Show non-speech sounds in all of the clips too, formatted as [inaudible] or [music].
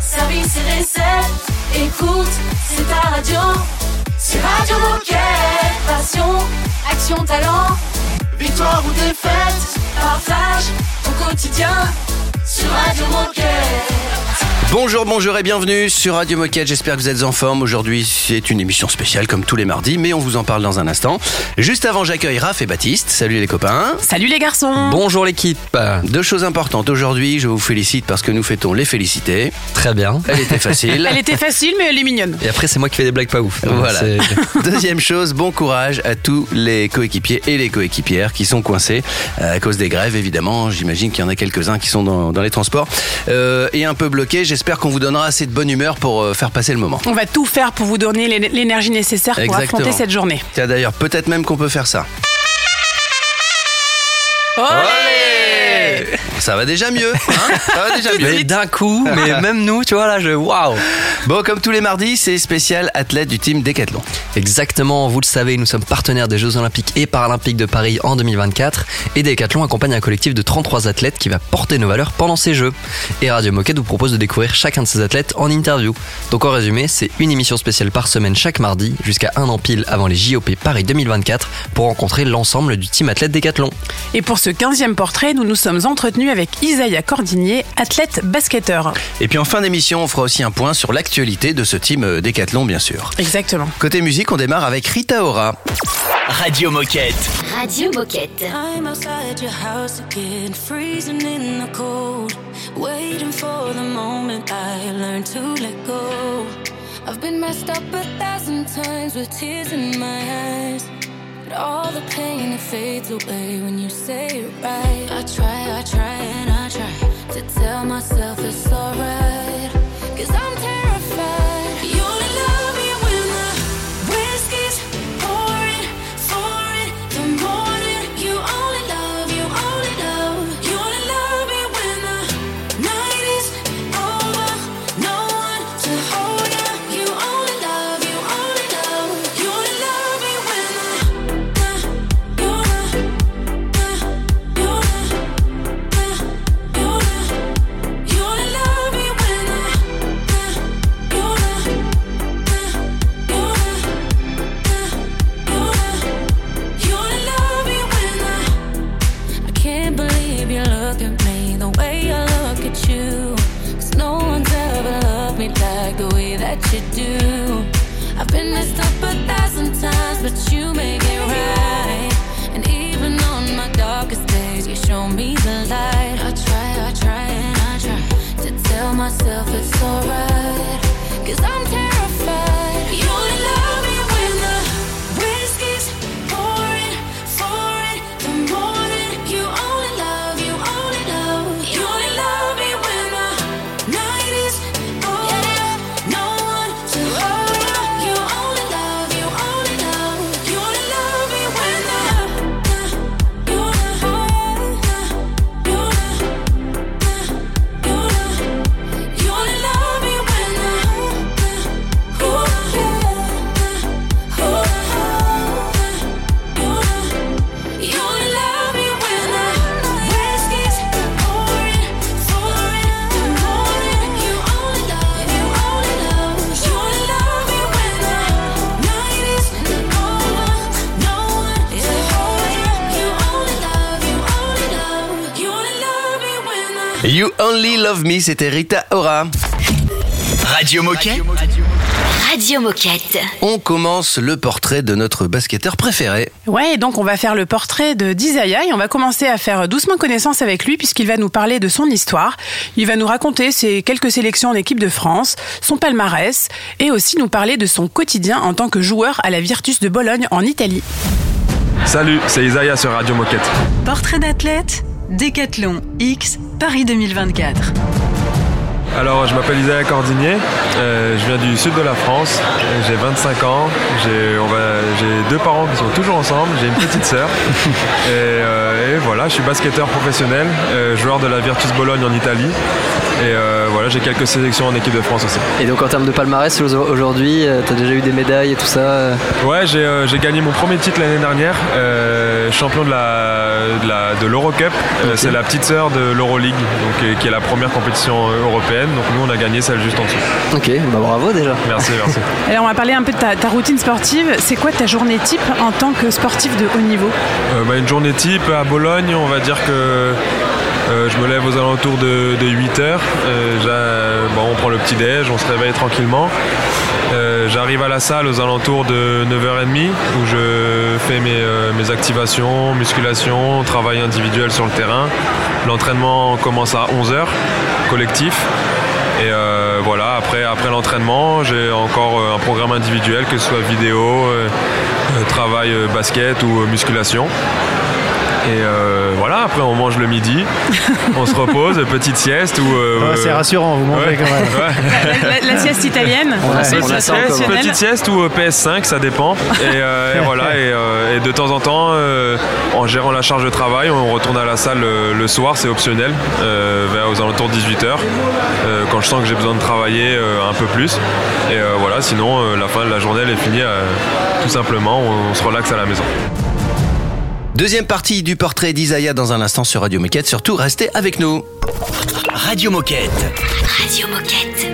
service et recettes. Écoute, c'est ta radio. C'est Radio Moquette. Passion, action, talent. Victoire ou défaite, partage au quotidien sur Radio Moquette. Bonjour, bonjour et bienvenue sur Radio Moquette. J'espère que vous êtes en forme. Aujourd'hui, c'est une émission spéciale comme tous les mardis, mais on vous en parle dans un instant. Juste avant, j'accueille Raph et Baptiste. Salut les copains. Salut les garçons Bonjour l'équipe. Deux choses importantes. Aujourd'hui, je vous félicite parce que nous fêtons les félicités. Très bien. Elle était facile. [laughs] Elle était facile, mais elle est mignonne. Et après, c'est moi qui fais des blagues pas ouf. Voilà. [laughs] Deuxième chose, bon courage à tous les coéquipiers et les coéquipières qui sont coincés euh, à cause des grèves, évidemment. J'imagine qu'il y en a quelques-uns qui sont dans, dans les transports euh, et un peu bloqués. J'espère qu'on vous donnera assez de bonne humeur pour euh, faire passer le moment. On va tout faire pour vous donner l'é- l'énergie nécessaire pour Exactement. affronter cette journée. Tiens, d'ailleurs, peut-être même qu'on peut faire ça. Ça va déjà mieux. hein Ça va déjà [laughs] mieux. Mais d'un coup, mais [laughs] même nous, tu vois, là, je. Waouh Bon, comme tous les mardis, c'est spécial athlète du team Décathlon. Exactement, vous le savez, nous sommes partenaires des Jeux Olympiques et Paralympiques de Paris en 2024 et Decathlon accompagne un collectif de 33 athlètes qui va porter nos valeurs pendant ces Jeux. Et Radio Moquette vous propose de découvrir chacun de ces athlètes en interview. Donc en résumé, c'est une émission spéciale par semaine chaque mardi jusqu'à un an pile avant les JOP Paris 2024 pour rencontrer l'ensemble du team athlète Decathlon. Et pour ce 15e portrait, nous nous sommes entretenus avec Isaiah Cordinier, athlète basketteur. Et puis en fin d'émission, on fera aussi un point sur l'actualité de ce team euh, Décathlon, bien sûr. Exactement. Côté musique, on démarre avec Rita Ora. Radio Moquette. Radio Moquette. I'm outside your house again, freezing in the cold. Waiting for the moment I learn to let go. I've been messed up a thousand times with tears in my eyes. All the pain it fades away when you say it right. I try, I try, and I try to tell myself it's alright. Cause I'm terrified. You Only Love Me, c'était Rita Ora. Radio Moquette. Radio Moquette. On commence le portrait de notre basketteur préféré. Ouais, donc on va faire le portrait de d'Isaiah et on va commencer à faire doucement connaissance avec lui puisqu'il va nous parler de son histoire. Il va nous raconter ses quelques sélections en équipe de France, son palmarès et aussi nous parler de son quotidien en tant que joueur à la Virtus de Bologne en Italie. Salut, c'est Isaiah sur Radio Moquette. Portrait d'athlète, Décathlon X, Paris 2024. Alors, je m'appelle Isaiah Cordinier, euh, je viens du sud de la France, j'ai 25 ans, j'ai on va- j'ai deux parents qui sont toujours ensemble, j'ai une petite sœur. [laughs] et, euh, et voilà, je suis basketteur professionnel, euh, joueur de la Virtus Bologne en Italie. Et voilà, j'ai quelques sélections en équipe de France aussi. Et donc en termes de palmarès aujourd'hui, tu as déjà eu des médailles et tout ça Ouais, j'ai j'ai gagné mon premier titre l'année dernière, champion de la de la- de l'Eurocup. C'est la petite sœur de l'Euroleague, donc qui est la première compétition européenne. Donc nous on a gagné celle juste en dessous. Ok, bah bravo déjà. Merci, [laughs] merci. Alors on va parler un peu de ta, ta routine sportive. C'est quoi ta journée type en tant que sportif de haut niveau? Euh, bah, une journée type à Bologne, on va dire que euh, je me lève aux alentours de, 8 heures. Euh, bon, on prend le petit déj, on se réveille tranquillement. Euh, J'arrive à la salle aux alentours de 9h30 où je fais mes, euh, activations, musculation, travail individuel sur le terrain. L'entraînement commence à 11h, collectif. Et euh, voilà, après, après l'entraînement, j'ai encore un programme individuel, que ce soit vidéo, travail basket ou musculation. Et euh, voilà, après on mange le midi, [laughs] on se repose, petite sieste ou... euh, Ouais, c'est rassurant, vous mangez ouais, quand même. [laughs] ouais. la, la- la sieste italienne on a ça. Petite sieste ou euh, PS5, ça dépend. Et, euh, et [laughs] voilà, et, euh, et de temps en temps, euh, en gérant la charge de travail, on retourne à la salle euh, le soir, c'est optionnel, euh, vers aux alentours de 18h, quand je sens que j'ai besoin de travailler euh, un peu plus. Et euh, voilà, sinon, euh, la fin de la journée, elle est finie, euh, tout simplement, on, on se relaxe à la maison. Deuxième partie du portrait d'Isaiah dans un instant sur Radio Moquette. Surtout, restez avec nous. Radio Moquette. Radio Moquette.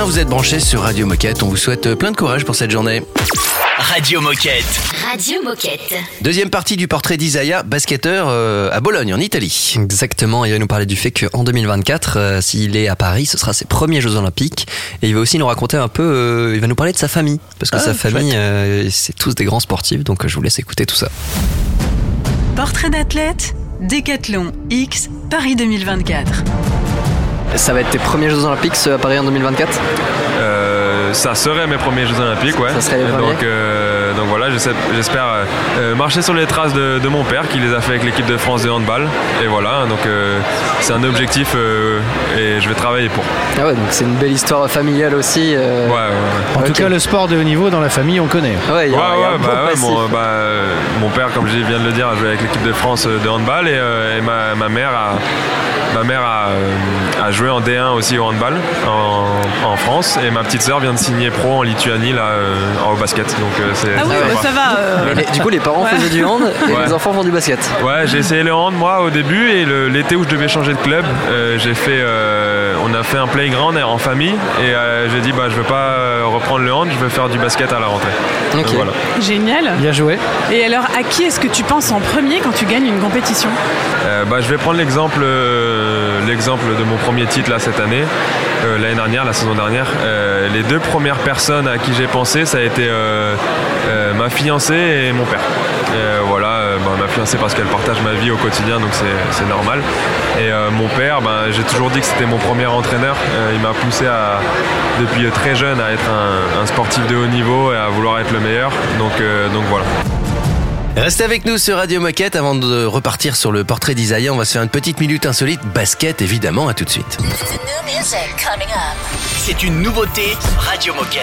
Vous êtes branchés sur Radio Moquette. On vous souhaite euh, plein de courage pour cette journée. Radio Moquette. Radio Moquette. Deuxième partie du portrait d'Isaiah, basketteur euh, à Bologne, en Italie. Exactement, il va nous parler du fait qu'en 2024, euh, s'il est à Paris, ce sera ses premiers Jeux Olympiques. Et il va aussi nous raconter un peu, euh, il va nous parler de sa famille. Parce que Ah, sa famille, euh, c'est tous des grands sportifs, donc je vous laisse écouter tout ça. Portrait d'athlète, Décathlon X, Paris 2024. Ça va être tes premiers Jeux Olympiques à Paris en 2024 Euh, ça serait mes premiers Jeux Olympiques, ouais. Ça serait les premiers donc, euh, donc voilà, j'espère euh, marcher sur les traces de, de mon père qui les a fait avec l'équipe de France de handball. Et voilà, donc euh, c'est un objectif euh, et je vais travailler pour. Ah ouais, donc c'est une belle histoire familiale aussi. euh, Ouais, ouais, ouais. En tout cas, le sport de haut niveau dans la famille, on connaît. Ouais, il y a, Ouais, il y a ouais, un bah, ouais, mon, bah, mon père, comme je viens de le dire, a joué avec l'équipe de France de handball et, euh, et ma, ma mère a, ma mère a, euh, a joué en D1 aussi au handball en, en France et ma petite sœur vient de signer pro en Lituanie là euh, en basket. Donc euh, c'est Ah oui, bah, ça va. euh, les- du coup, les parents Ouais. faisaient du hand et Ouais. les enfants font du basket. Ouais, j'ai essayé le hand moi au début et le- l'été où je devais changer de club, euh, j'ai fait, euh, on a fait un playground en famille et euh, j'ai dit bah je veux pas euh, reprendre le hand, je veux faire du basket à la rentrée. Ok. Donc, voilà. Génial. Bien joué. Et alors, à qui est-ce que tu penses en premier quand tu gagnes une compétition? Euh, bah, je vais prendre l'exemple, euh, l'exemple de mon premier titre là cette année, euh, l'année dernière, la saison dernière. Euh, les deux premières personnes à qui j'ai pensé, ça a été euh, ma fiancée et mon père. Voilà, bah, ma fiancée parce qu'elle partage ma vie au quotidien, donc c'est, normal. Et mon père, bah, j'ai toujours dit que c'était mon premier entraîneur. Il m'a poussé depuis très jeune à être un, un sportif de haut niveau et à vouloir être le meilleur. Donc, donc voilà. Restez avec nous sur Radio Moquette avant de repartir sur le portrait d'Isaiah. On va se faire une petite minute insolite, basket évidemment, à tout de suite. C'est une nouveauté Radio Moquette.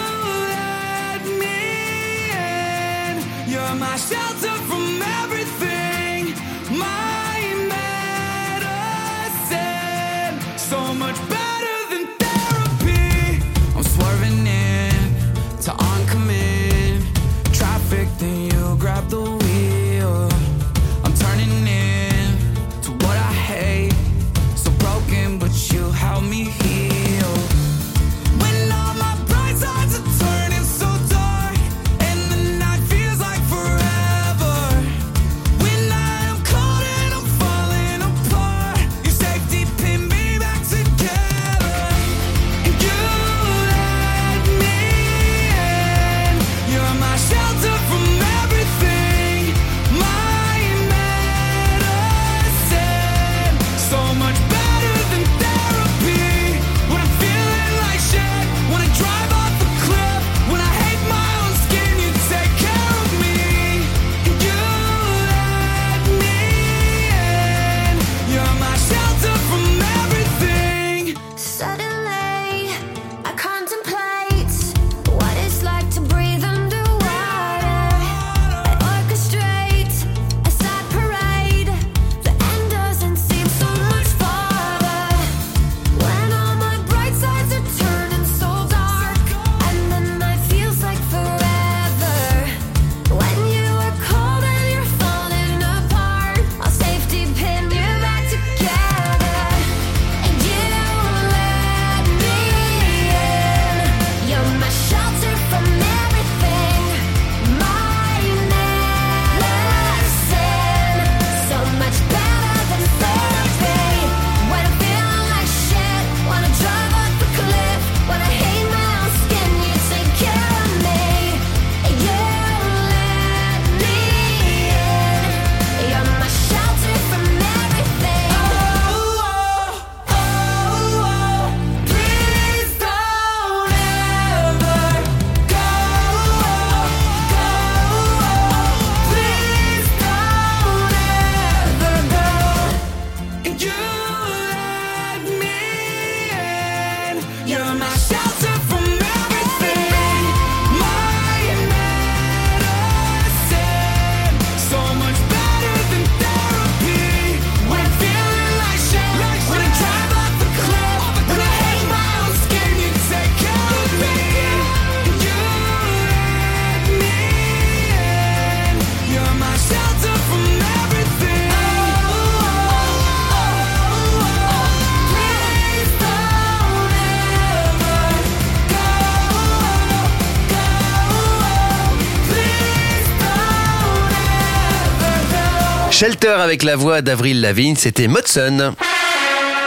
Avec la voix d'Avril Lavigne, c'était Modson.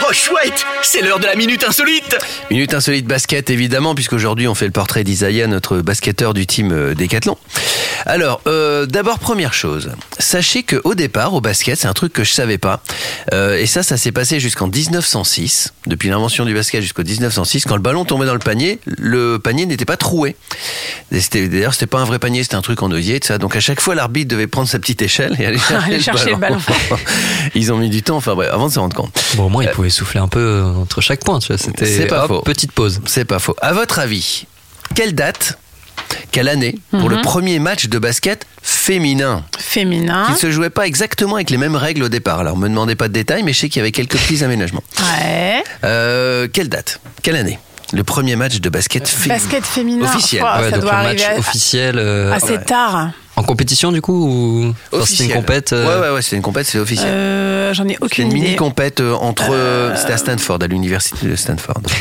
Oh chouette, c'est l'heure de la minute insolite. Minute insolite basket, évidemment, puisqu'aujourd'hui on fait le portrait d'Isaiah, notre basketteur du team euh, Décathlon. Alors, euh, d'abord, première chose, sachez que au départ, au basket, c'est un truc que je savais pas. Euh, et ça, ça s'est passé jusqu'en 1906, depuis l'invention du basket jusqu'au 1906, quand le ballon tombait dans le panier, le panier n'était pas troué. D'ailleurs, c'était pas un vrai panier, c'était un truc en osier, tout ça. Donc à chaque fois, l'arbitre devait prendre sa petite échelle et aller [laughs] chercher, Aller chercher le ballon. [laughs] Ils ont mis du temps, enfin bref, avant de se rendre compte. Bon, au moins, il pouvait souffler un peu euh, entre chaque point, tu vois. C'était C'est pas hop, faux. petite pause. C'est pas faux. À votre avis, quelle date, quelle année pour Mhm. le premier match de basket féminin Féminin. qui se jouait pas exactement avec les mêmes règles au départ? Alors, me demandez pas de détails, mais je sais qu'il y avait quelques petits aménagements. Ouais. Euh, quelle date Quelle année Le premier match de basket féminin? Basket féminin. Officiel. Oh, Ouais, ça donc doit le arriver match à- officiel. euh, assez ouais. tard. En compétition, du coup ou C'était une compète. euh, Ouais, ouais, ouais, c'est une compète, c'est officiel. Euh, J'en ai c'est aucune une idée. mini compète euh, entre. C'était à Stanford, à l'université de Stanford. [laughs]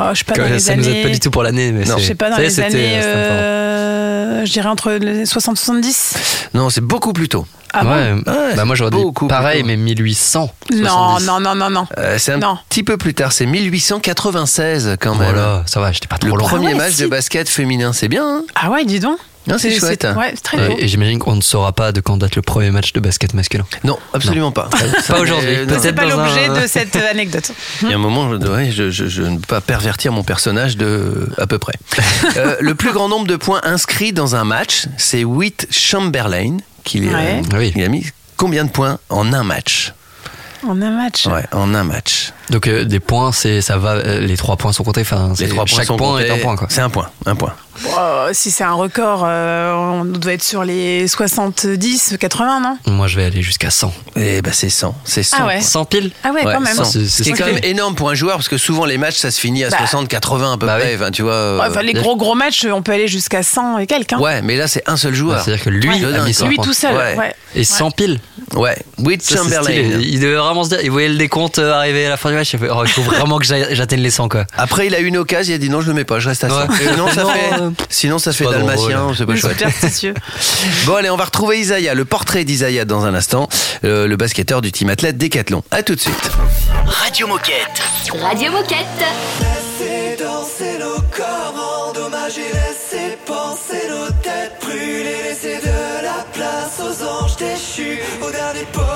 Oh, je sais pas dans les ça nous années. aide pas du tout pour l'année, mais Non. Je sais pas dans ça les c'était années. euh, je dirais entre les 60 70. Non, c'est beaucoup plus tôt. Ah bon ouais, Ouais, bah moi j'aurais dit beaucoup plus pareil, mais 1800. Non, non, non, non, non. Euh, c'est un Non. petit peu plus tard, c'est 1896 quand même. Voilà, ça va, j'étais pas trop Le loin. premier Ah ouais, match si. de basket féminin, c'est bien. hein Ah ouais, dis donc. Non, c'est chouette. Ouais, c'est très beau. et j'imagine qu'on ne saura pas de quand date le premier match de basket masculin. non, absolument pas. Pas aujourd'hui. Euh. C'est pas un- l'objet de cette [laughs] anecdote. Il y a un moment, je, ouais, je, je- je ne peux pas pervertir mon personnage de à peu près. Euh, [laughs] le plus grand nombre de points inscrits dans un match, c'est Witt Chamberlain qui, Ouais. euh, Oui. il a mis combien de points en un match? En un match. Ouais, en un match. Donc euh, des points, c'est ça va. euh, les trois points sont comptés. Enfin, Les c'est- trois points chaque sont point comptés. est un point. C'est un point, un point. Bon, euh, si c'est un record, euh, on doit être sur les 70, 80, non? Moi, je vais aller jusqu'à 100. Et bah c'est 100, c'est 100. Ah ouais. 100 piles. Ah ouais, quand même. 100. C'est- Ce c'est qui est ça quand même énorme pour un joueur parce que souvent les matchs ça se finit à Bah. 60, 80 à peu Bah près. oui. Enfin, tu vois. euh, Ouais, enfin, les gros gros matchs, on peut aller jusqu'à 100 et quelques. hein. Ouais, mais là c'est un seul joueur. Ouais, C'est-à-dire que lui, Ouais. de a dingue, mis quoi. 100 Lui points. tout seul. Ouais. Ouais. Et 100 piles. Ouais, Will Chamberlain. stylé. Il devait vraiment se dire, il voyait le décompte euh, arriver à la fin du match. Il fait, oh, il faut [laughs] vraiment que j'atteigne les 100 quoi. Après, il a eu une occasion, il a dit non, je le mets pas, je reste à 100. Ouais. Sinon, ça Non, fait, euh, sinon, ça fait pas dalmatien, c'est pas chouette. [laughs] Bon, allez, on va retrouver Isaiah, le portrait d'Isaiah dans un instant, euh, le basketteur du team athlète Décathlon. À tout de suite. Radio Moquette. Radio Moquette. without it, but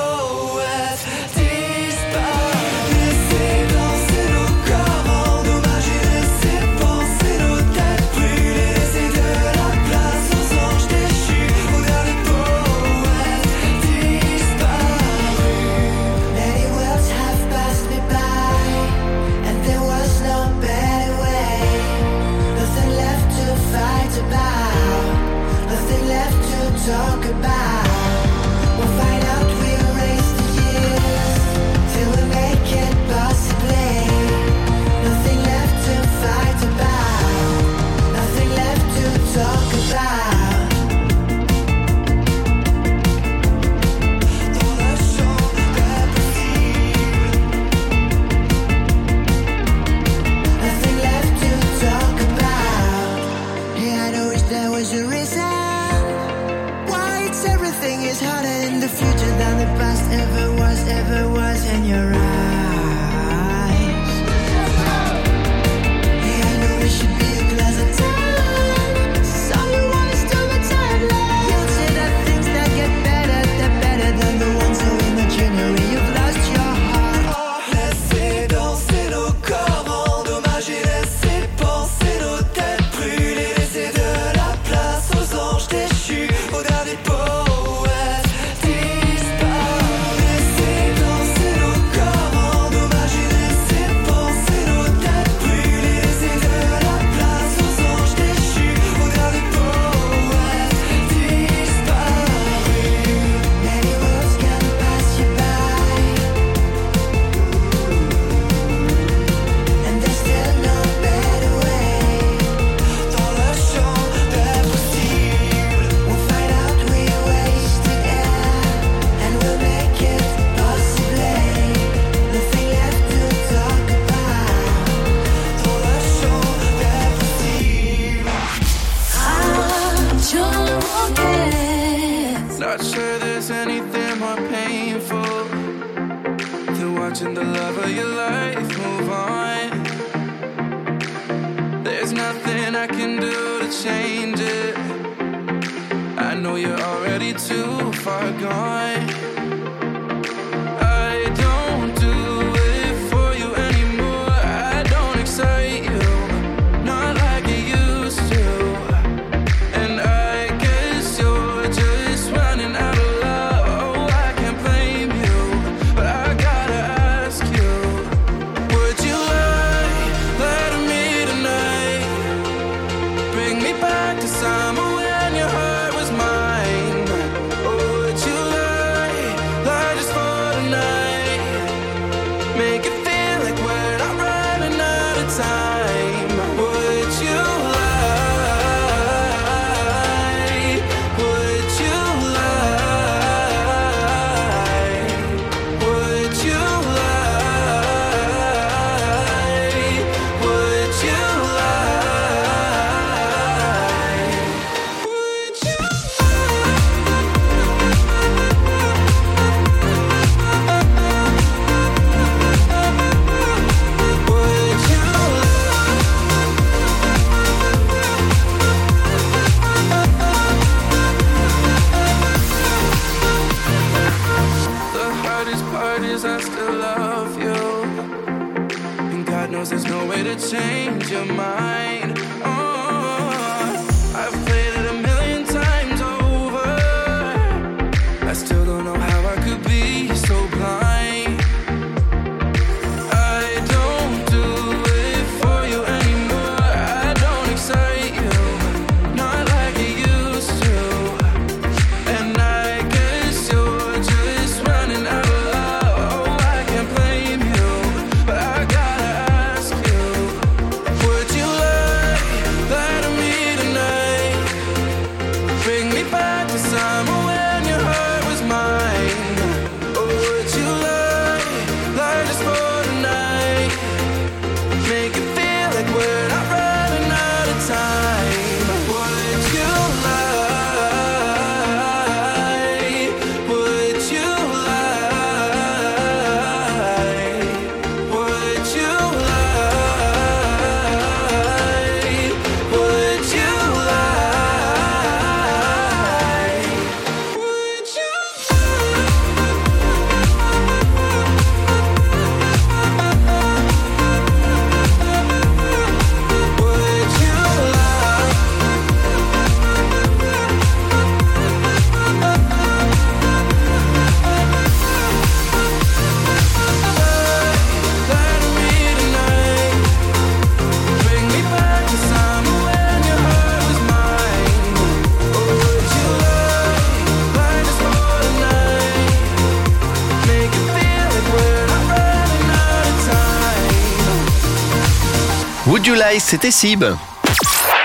C'était Sib.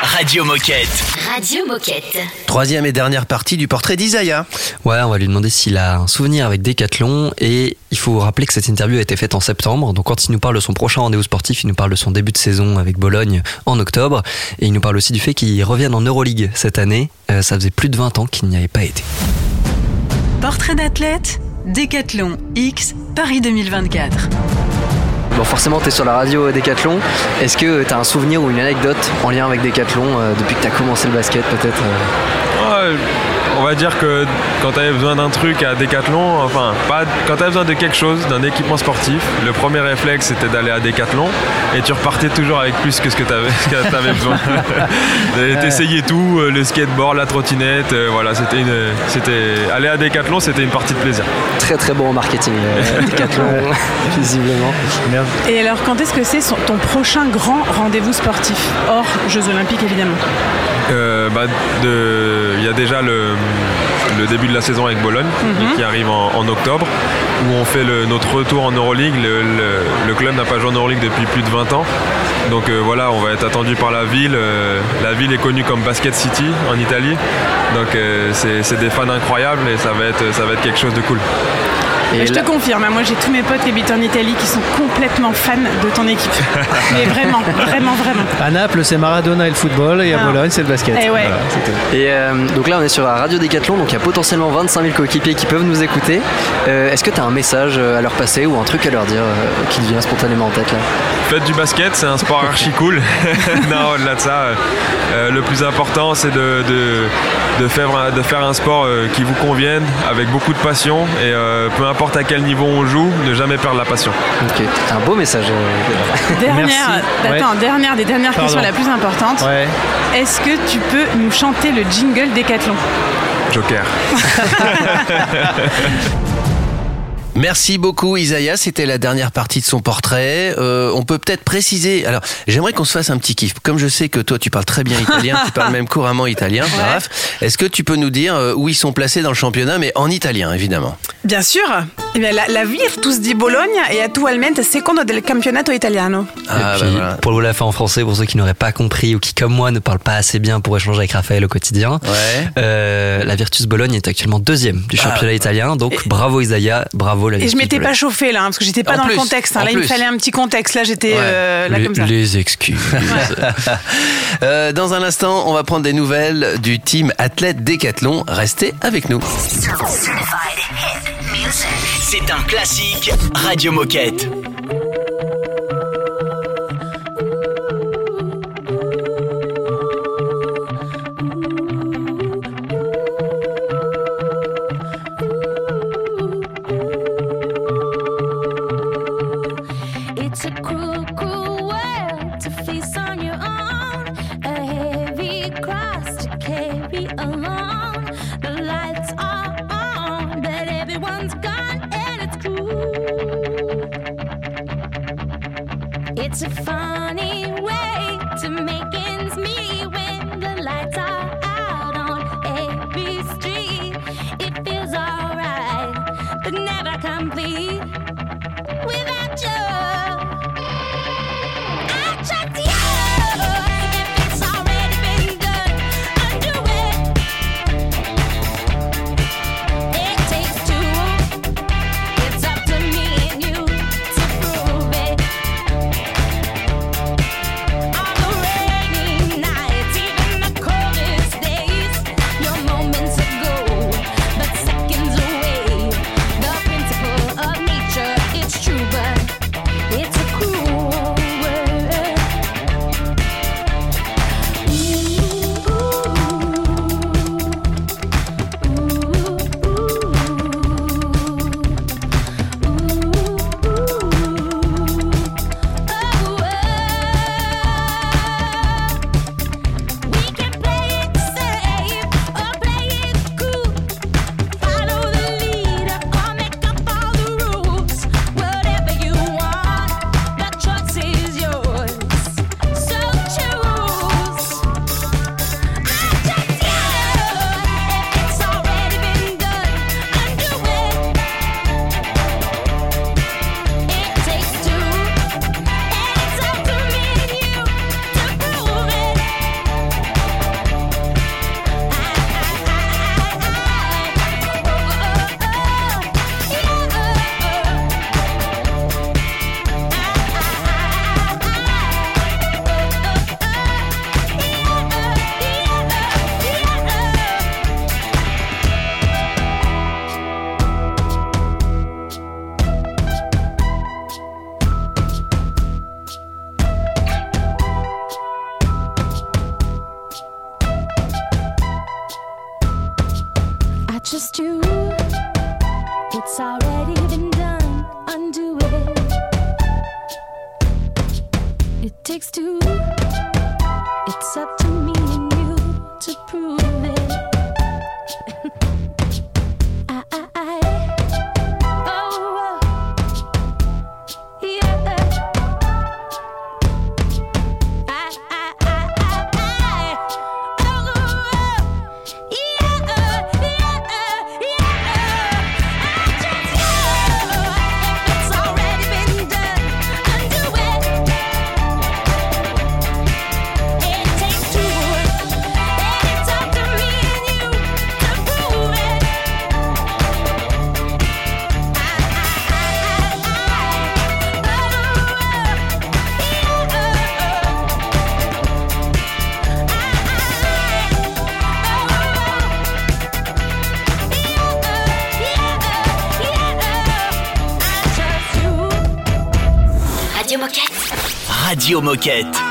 Radio Moquette. Radio Moquette. Troisième et dernière partie du portrait d'Isaiah. Ouais, on va lui demander s'il a un souvenir avec Decathlon et il faut rappeler que cette interview a été faite en septembre. Donc quand il nous parle de son prochain rendez-vous sportif, il nous parle de son début de saison avec Bologne en octobre et il nous parle aussi du fait qu'il revienne en Euroleague cette année. Euh, ça faisait plus de 20 ans qu'il n'y avait pas été. Portrait d'athlète, Décathlon X, Paris 2024. Bon, forcément, tu es sur la radio Décathlon. Est-ce que tu as un souvenir ou une anecdote en lien avec Décathlon euh, depuis que tu as commencé le basket peut-être euh? On va dire que quand tu avais besoin d'un truc à Decathlon, enfin, pas, quand tu avais besoin de quelque chose, d'un équipement sportif, le premier réflexe c'était d'aller à Decathlon et tu repartais toujours avec plus que ce que tu avais, [laughs] besoin. [laughs] Et T'essayais tout, euh, le skateboard, la trottinette, euh, voilà, c'était une, c'était, aller à Decathlon c'était une partie de plaisir. Très très bon en marketing, euh, [laughs] Décathlon, visiblement. Et alors, quand est-ce que c'est ton prochain grand rendez-vous sportif Hors Jeux Olympiques, évidemment? Euh, bah, de- Il y a déjà le, le début de la saison avec Bologne Mhm. qui arrive en, en octobre où on fait le- notre retour en Euroleague. Le, le- le club n'a pas joué en Euroleague depuis plus de 20 ans. Donc euh, voilà, on va être attendu par la ville. Euh, la ville est connue comme Basket City en Italie. Donc euh, c'est c'est des fans incroyables et ça va être, ça va être quelque chose de cool. Je te confirme, hein, moi j'ai tous mes potes qui habitent en Italie qui sont complètement fans de ton équipe. [laughs] Mais vraiment, vraiment, vraiment. À Naples, c'est Maradona et le football, et à Ah. Bologne, c'est le basket. Eh ouais. Voilà. Et euh, donc là, on est sur la radio Décathlon, donc il y a potentiellement 25 000 coéquipiers qui peuvent nous écouter. Euh, Est-ce que tu as un message euh, à leur passer ou un truc à leur dire euh, qui te vient spontanément en tête là? Faites du basket, c'est un sport archi cool. [laughs] non, au-delà de ça, euh, euh, le plus important, c'est de, de, de faire, un- de faire un sport euh, qui vous convienne, avec beaucoup de passion, et euh, peu importe à quel niveau on joue, ne jamais perdre la passion. Ok, un beau message. euh, Dernière, attends, dernière des dernières Pardon. questions la plus importante. Ouais. Est-ce que tu peux nous chanter le jingle Décathlon Joker. [laughs] Merci beaucoup Isaiah, c'était la dernière partie de son portrait. Euh, on peut peut-être préciser. Alors, j'aimerais qu'on se fasse un petit kiff. Comme je sais que toi tu parles très bien italien, tu parles même couramment italien, Raph, est-ce que tu peux nous dire euh, où ils sont placés dans le championnat, mais en italien évidemment? Bien sûr. Eh bien, la, la Virtus di Bologna est attualmente secondo del campionato italiano. Ah, Et bah puis, voilà. Pour vous la faire en français, pour ceux qui n'auraient pas compris ou qui, comme moi, ne parlent pas assez bien pour échanger avec Raphaël au quotidien, Ouais. euh, la Virtus Bologne est actuellement deuxième du championnat Ah. italien. Donc bravo Isaiah, bravo la Et je m'étais pas chauffée là, hein, parce que j'étais pas En dans plus, le contexte. hein. Là, il me fallait un petit contexte. Là, j'étais euh, là les, comme ça. les excuses. [laughs] Euh, dans un instant, on va prendre des nouvelles du team athlète Décathlon. Restez avec nous. C'est un classique Radio Moquette. Radio Moquette.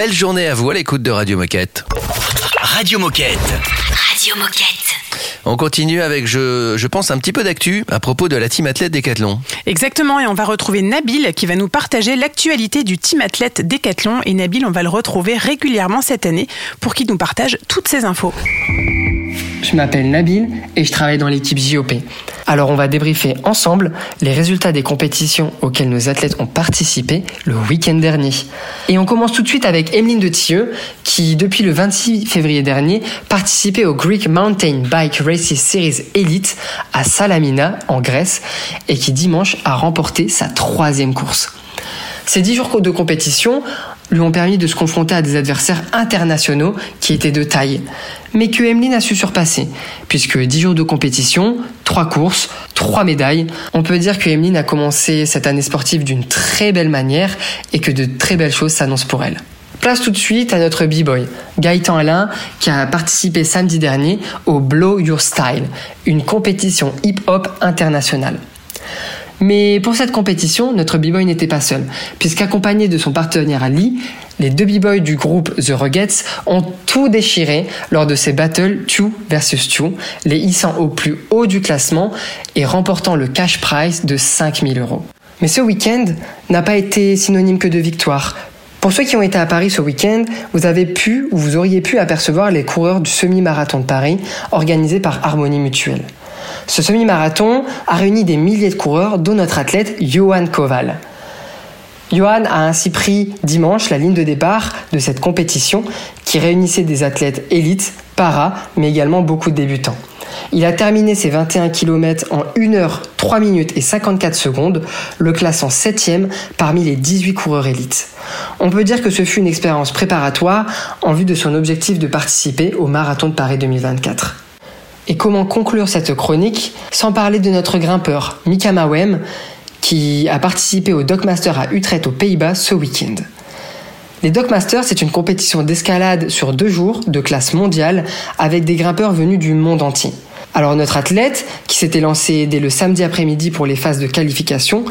Belle journée à vous à l'écoute de Radio Moquette. Radio Moquette. Radio Moquette. On continue avec, je, je pense, un petit peu d'actu à propos de la team athlète Décathlon. Exactement, et on va retrouver Nabil qui va nous partager l'actualité du team athlète Décathlon. Et Nabil, on va le retrouver régulièrement cette année pour qu'il nous partage toutes ces infos. Je m'appelle Nabil et je travaille dans l'équipe JOP. Alors on va débriefer ensemble les résultats des compétitions auxquelles nos athlètes ont participé le week-end dernier. Et on commence tout de suite avec Emeline de Thieu qui depuis le 26 février dernier participait au Greek Mountain Bike Races Series Elite à Salamina en Grèce et qui dimanche a remporté sa troisième course. Ces dix jours de compétition lui ont permis de se confronter à des adversaires internationaux qui étaient de taille, mais que Emeline a su surpasser, puisque 10 jours de compétition, 3 courses, 3 médailles, on peut dire que Emeline a commencé cette année sportive d'une très belle manière et que de très belles choses s'annoncent pour elle. Place tout de suite à notre b-boy, Gaëtan Alain, qui a participé samedi dernier au Blow Your Style, une compétition hip-hop internationale. Mais pour cette compétition, notre b-boy n'était pas seul, puisqu'accompagné de son partenaire Ali, les deux b-boys du groupe The Ruggets ont tout déchiré lors de ces battles 2 versus 2, les hissant au plus haut du classement et remportant le cash prize de 5000 euros. Mais ce week-end n'a pas été synonyme que de victoire. Pour ceux qui ont été à Paris ce week-end, vous avez pu ou vous auriez pu apercevoir les coureurs du semi-marathon de Paris organisé par Harmonie Mutuelle. Ce semi-marathon a réuni des milliers de coureurs, dont notre athlète Johan Koval. Johan a ainsi pris dimanche la ligne de départ de cette compétition qui réunissait des athlètes élites, para, mais également beaucoup de débutants. Il a terminé ses 21 km en 1 heure 3 minutes et 54 secondes, le classant 7ème parmi les 18 coureurs élites. On peut dire que ce fut une expérience préparatoire en vue de son objectif de participer au marathon de Paris 2024. Et comment conclure cette chronique sans parler de notre grimpeur, Mika Mawem, qui a participé au Dockmaster à Utrecht aux Pays-Bas ce week-end. Les Dockmasters, c'est une compétition d'escalade sur deux jours de classe mondiale avec des grimpeurs venus du monde entier. Alors notre athlète, qui s'était lancé dès le samedi après-midi pour les phases de qualification,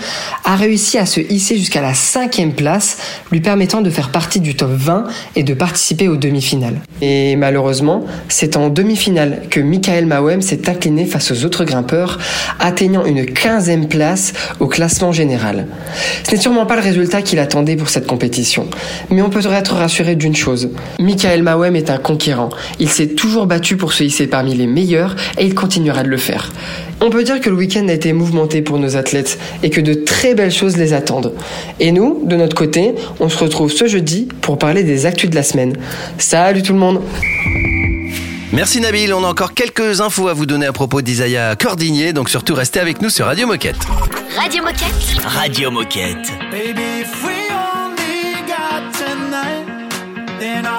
a réussi à se hisser jusqu'à la cinquième place, lui permettant de faire partie du top 20 et de participer aux demi-finales. Et malheureusement, c'est en demi-finale que Michael Mawem s'est incliné face aux autres grimpeurs, atteignant une 15e place au classement général. Ce n'est sûrement pas le résultat qu'il attendait pour cette compétition, mais on peut être rassuré d'une chose. Michael Mawem est un conquérant. Il s'est toujours battu pour se hisser parmi les meilleurs il continuera de le faire. On peut dire que le week-end a été mouvementé pour nos athlètes et que de très belles choses les attendent. Et nous, de notre côté, on se retrouve ce jeudi pour parler des actus de la semaine. Salut tout le monde Merci Nabil, on a encore quelques infos à vous donner à propos d'Isaiah Cordinier, donc surtout restez avec nous sur Radio Moquette. Radio Moquette. Radio Moquette. Baby, if we only got tonight, then I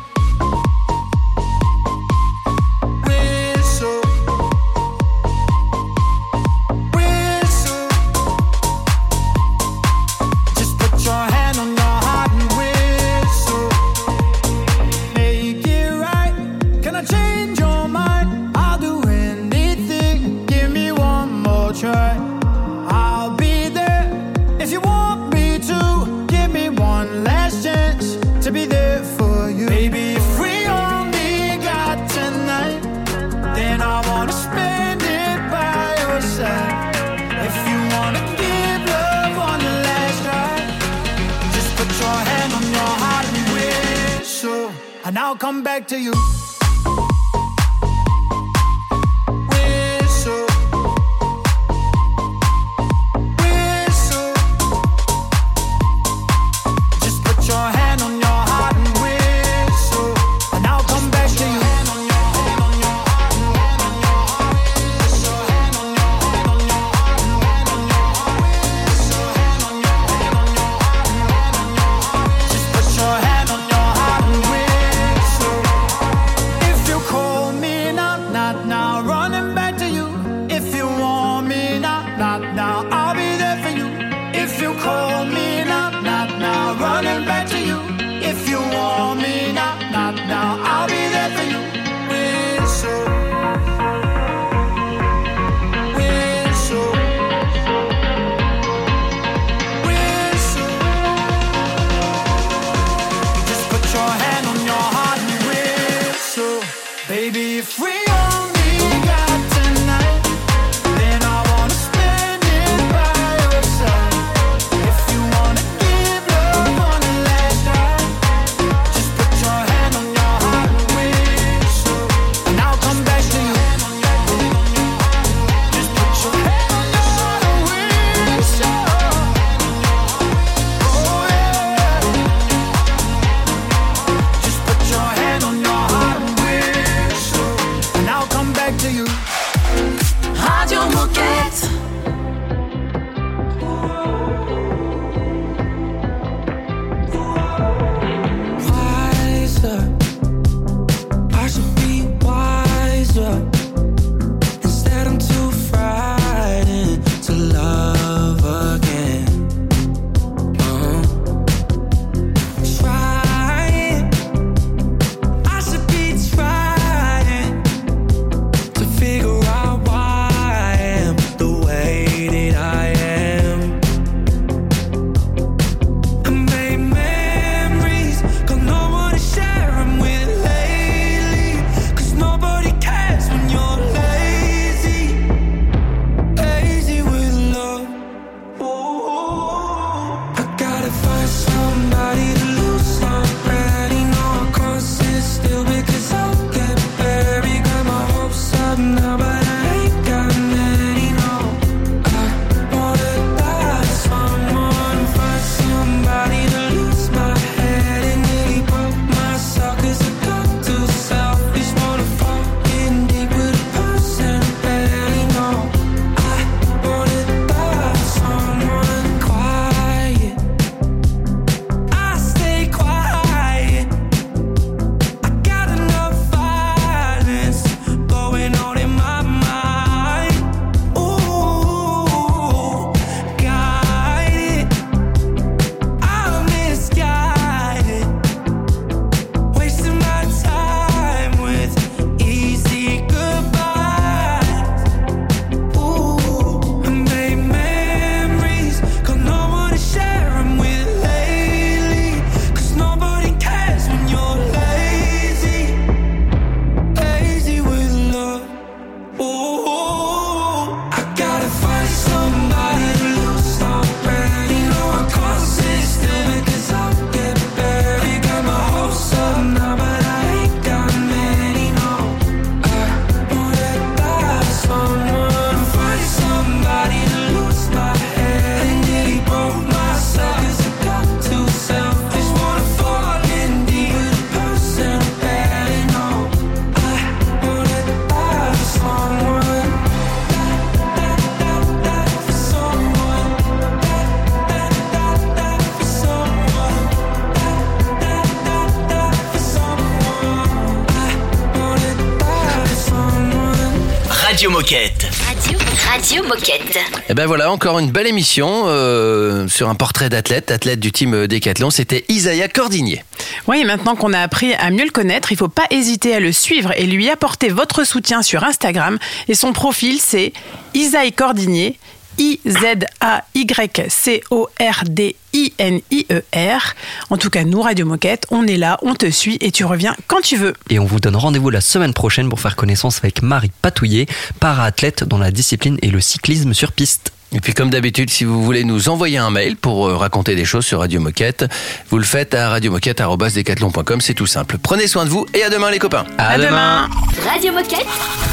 Et ben voilà, encore une belle émission euh, sur un portrait d'athlète, athlète du team euh, Décathlon. C'était Isaiah Cordinier. Oui, maintenant qu'on a appris à mieux le connaître, il faut pas hésiter à le suivre et lui apporter votre soutien sur Instagram. Et son profil, c'est Isaïe Cordinier, I-Z-A-Y-C-O-R-D-I-N-I-E-R. En tout cas, nous, Radio Moquette, on est là, on te suit et tu reviens quand tu veux. Et on vous donne rendez-vous la semaine prochaine pour faire connaissance avec Marie Patouillet, para-athlète dont la discipline est le cyclisme sur piste. Et puis comme d'habitude, si vous voulez nous envoyer un mail pour euh, raconter des choses sur Radio Moquette, vous le faites à radiomoquette.com, c'est tout simple. Prenez soin de vous et à demain les copains. À, demain. Radio Moquette.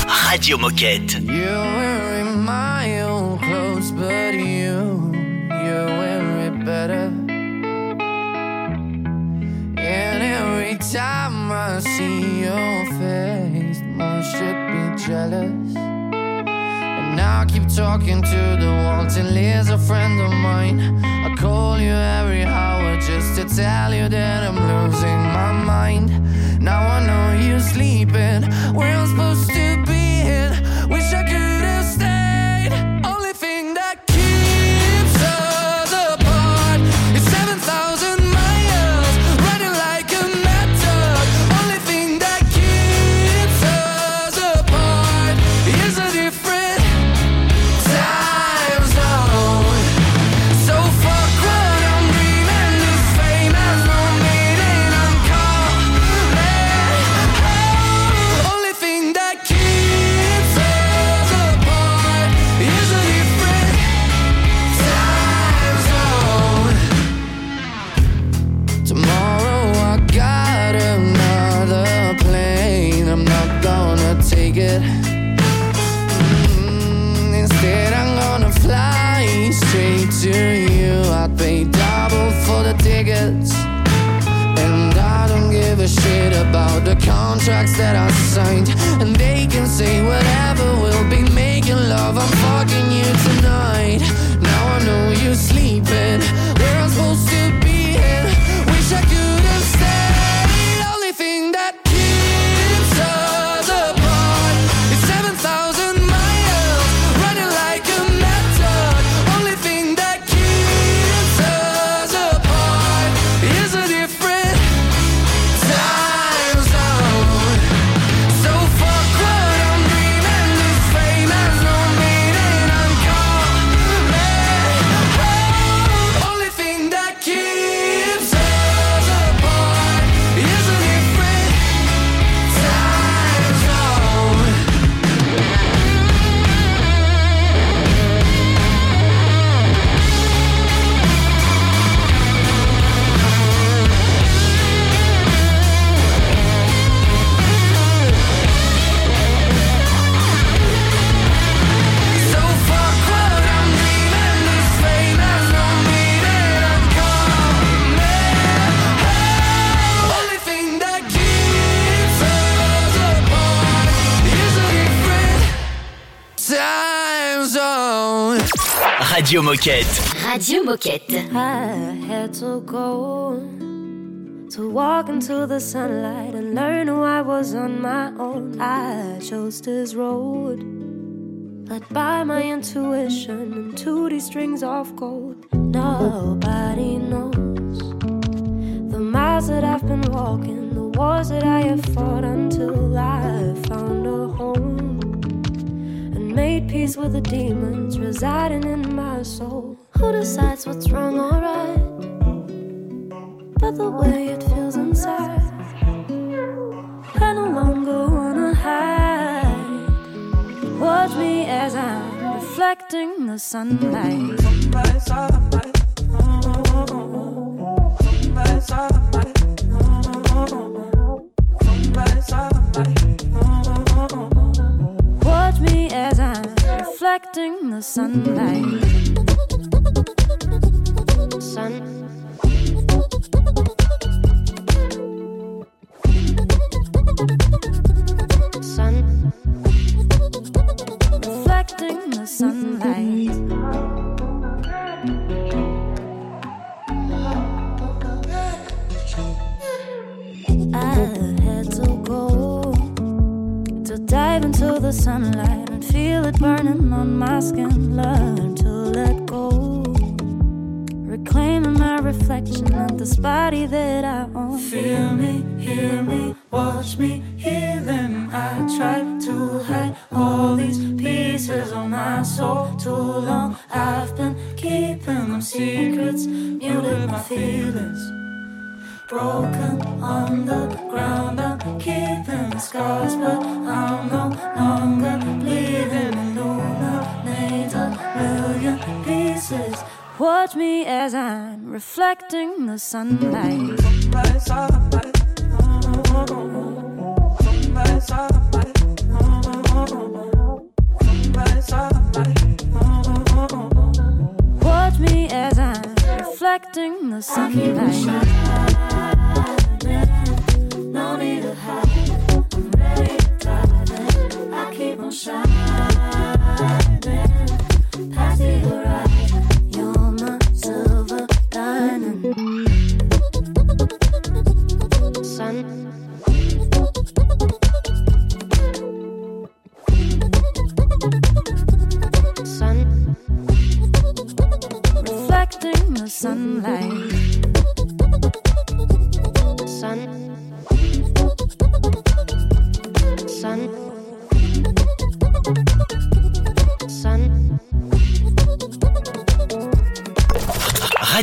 Radio Moquette. Every time I see your face, more should be jealous. And now I keep talking to the wall till he's a friend of mine. I call you every hour just to tell you that I'm losing my mind. Now I know you're sleeping where I'm supposed to be. About the contracts that I signed. And they can say whatever, we'll be making love. I'm fucking you tonight. Now I know you're sleeping. Where I'm supposed to Radio Moquette. Radio Moquette. I had to go to walk into the sunlight and learn who I was on my own. I chose this road, led by my intuition and 2D strings of gold. Nobody knows the miles that I've been walking, the wars that I have fought until I found a home and made peace with the demons residing in my soul. Who decides what's wrong or right? But the way it feels inside. I no longer wanna hide. Watch me as I'm reflecting the sunlight. Reflecting the sunlight. Sun. Sun. Reflecting the Slight. I had to go to dive into the sunlight. It burning on my skin. Learn to let go. Reclaiming my reflection of this body that I own. Feel me, hear me, watch me hear them. I tried to hide all these pieces of my soul too long. I've been keeping them secrets, muted my feelings. Broken on the ground, I'm keeping scars, but I'm no longer bleeding. Illuminate a million pieces. Watch me as I'm reflecting the sunlight. Watch me as I'm reflecting the sunlight.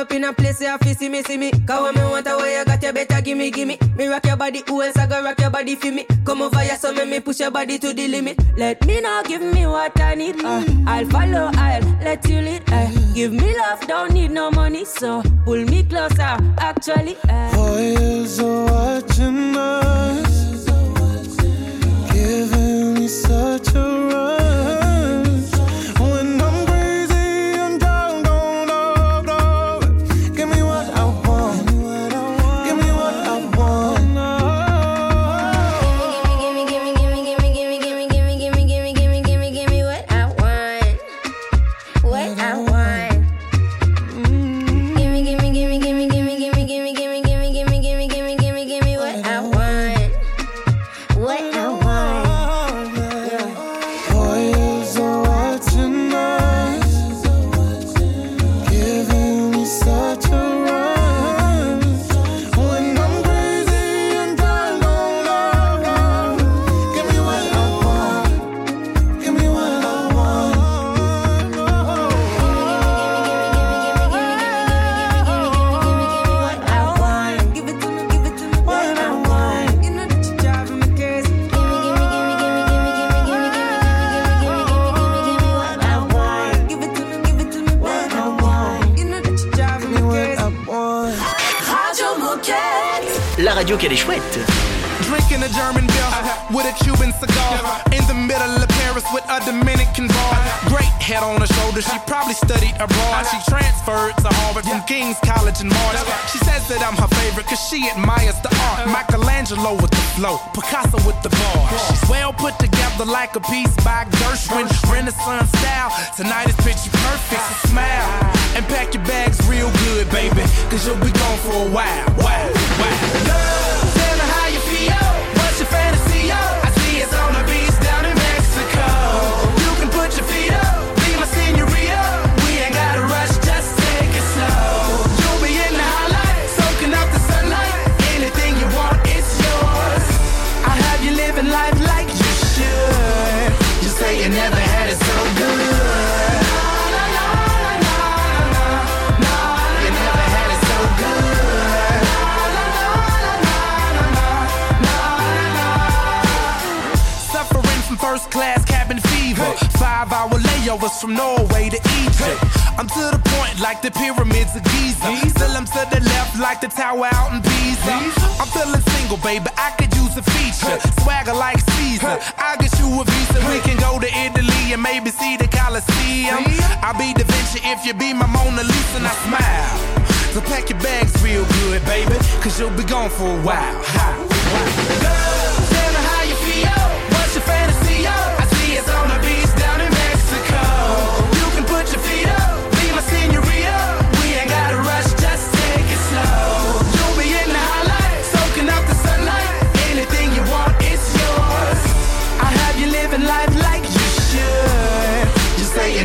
Up in a place where I feel see me, see me. Cause when me want a way, you got you better give me, give me. Me rock your body, who else I go rock your body for me? Come over here, so make me push your body to the limit. Let me know, give me what I need. Uh, I'll follow, I'll let you lead. Uh, give me love, don't need no money, so pull me closer. Actually, uh. Four years of watching us, giving me such a rush. Qu'elle est chouette. Drinking a German beer with a Cuban cigar. In the middle of Paris with a Dominican bar. Great head on her shoulder, she probably studied abroad. She transferred to Harvard from King's College in March. She says that I'm her favorite cause she admires the art. Michelangelo with the flow, Picasso with the bar. She's well put together like a piece by Gershwin. Renaissance style. Tonight is picture perfect, so smile. And pack your bags real good, baby. Cause you'll be gone for a while. Wow, wow. Radio. Layovers from Norway to Egypt. I'm to the point like the pyramids of Giza. Still I'm to the left like the tower out in Pisa. I'm feeling single, baby. I could use a feature. Swagger like Caesar. I'll get you a visa. We can go to Italy and maybe see the Colosseum. I'll be Da Vinci if you be my Mona Lisa and I smile. So pack your bags real good, baby. Cause you'll be gone for a while.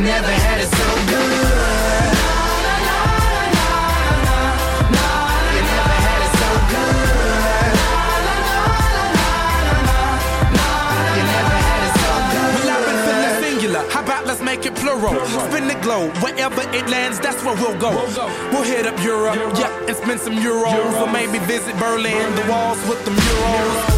never had it so good. How about let's make it plural? plural. Spin the globe, wherever it lands, that's where we'll go. We'll, go. we'll hit up Europe, Europe, yeah, and spend some euros, euros. or maybe visit Berlin, Berlin. the walls with the murals.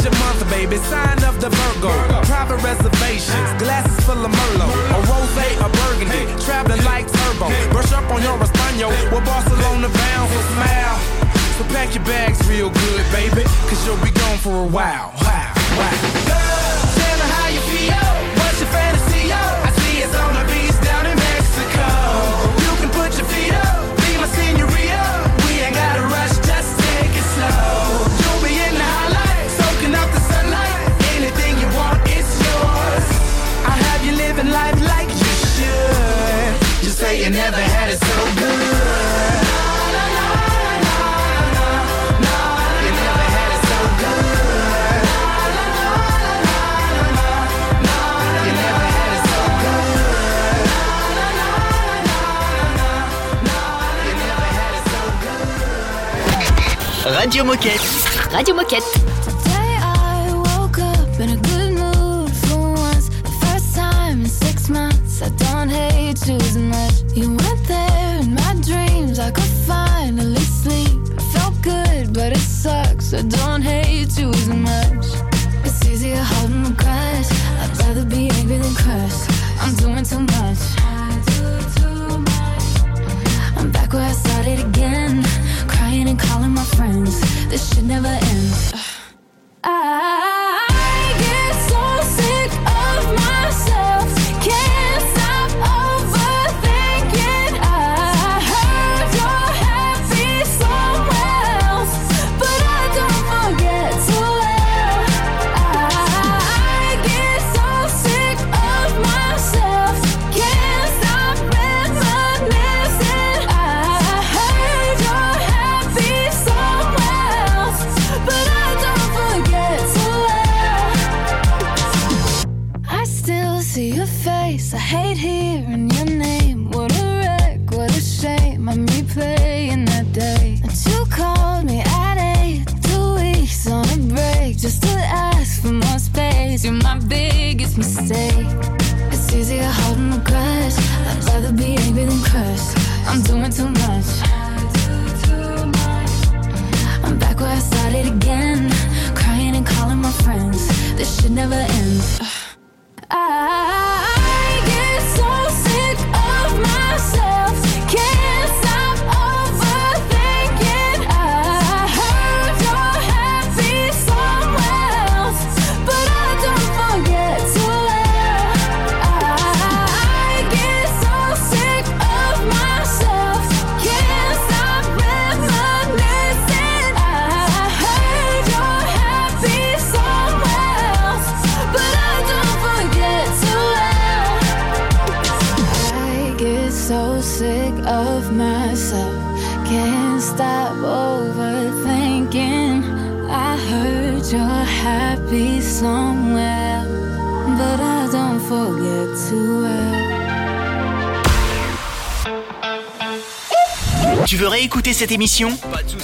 Is your month, baby. Sign of the Virgo. Private reservations, glasses full of Merlot. A rose, a burgundy. Traveling like turbo. Brush up on your Espanol. We're Barcelona bound, so smile. So pack your bags real good, baby. Cause you'll be gone for a while. Wow, wow. Radio Moquette. Radio Moquette. I don't hate you as much. You weren't there in my dreams. I could finally sleep. It felt good, but it sucks. I don't hate you as much. This should never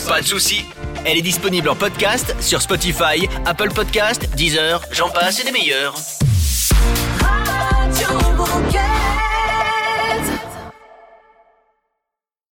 Pas de souci. Elle est disponible en podcast sur Spotify, Apple Podcast, Deezer, j'en passe et des meilleurs.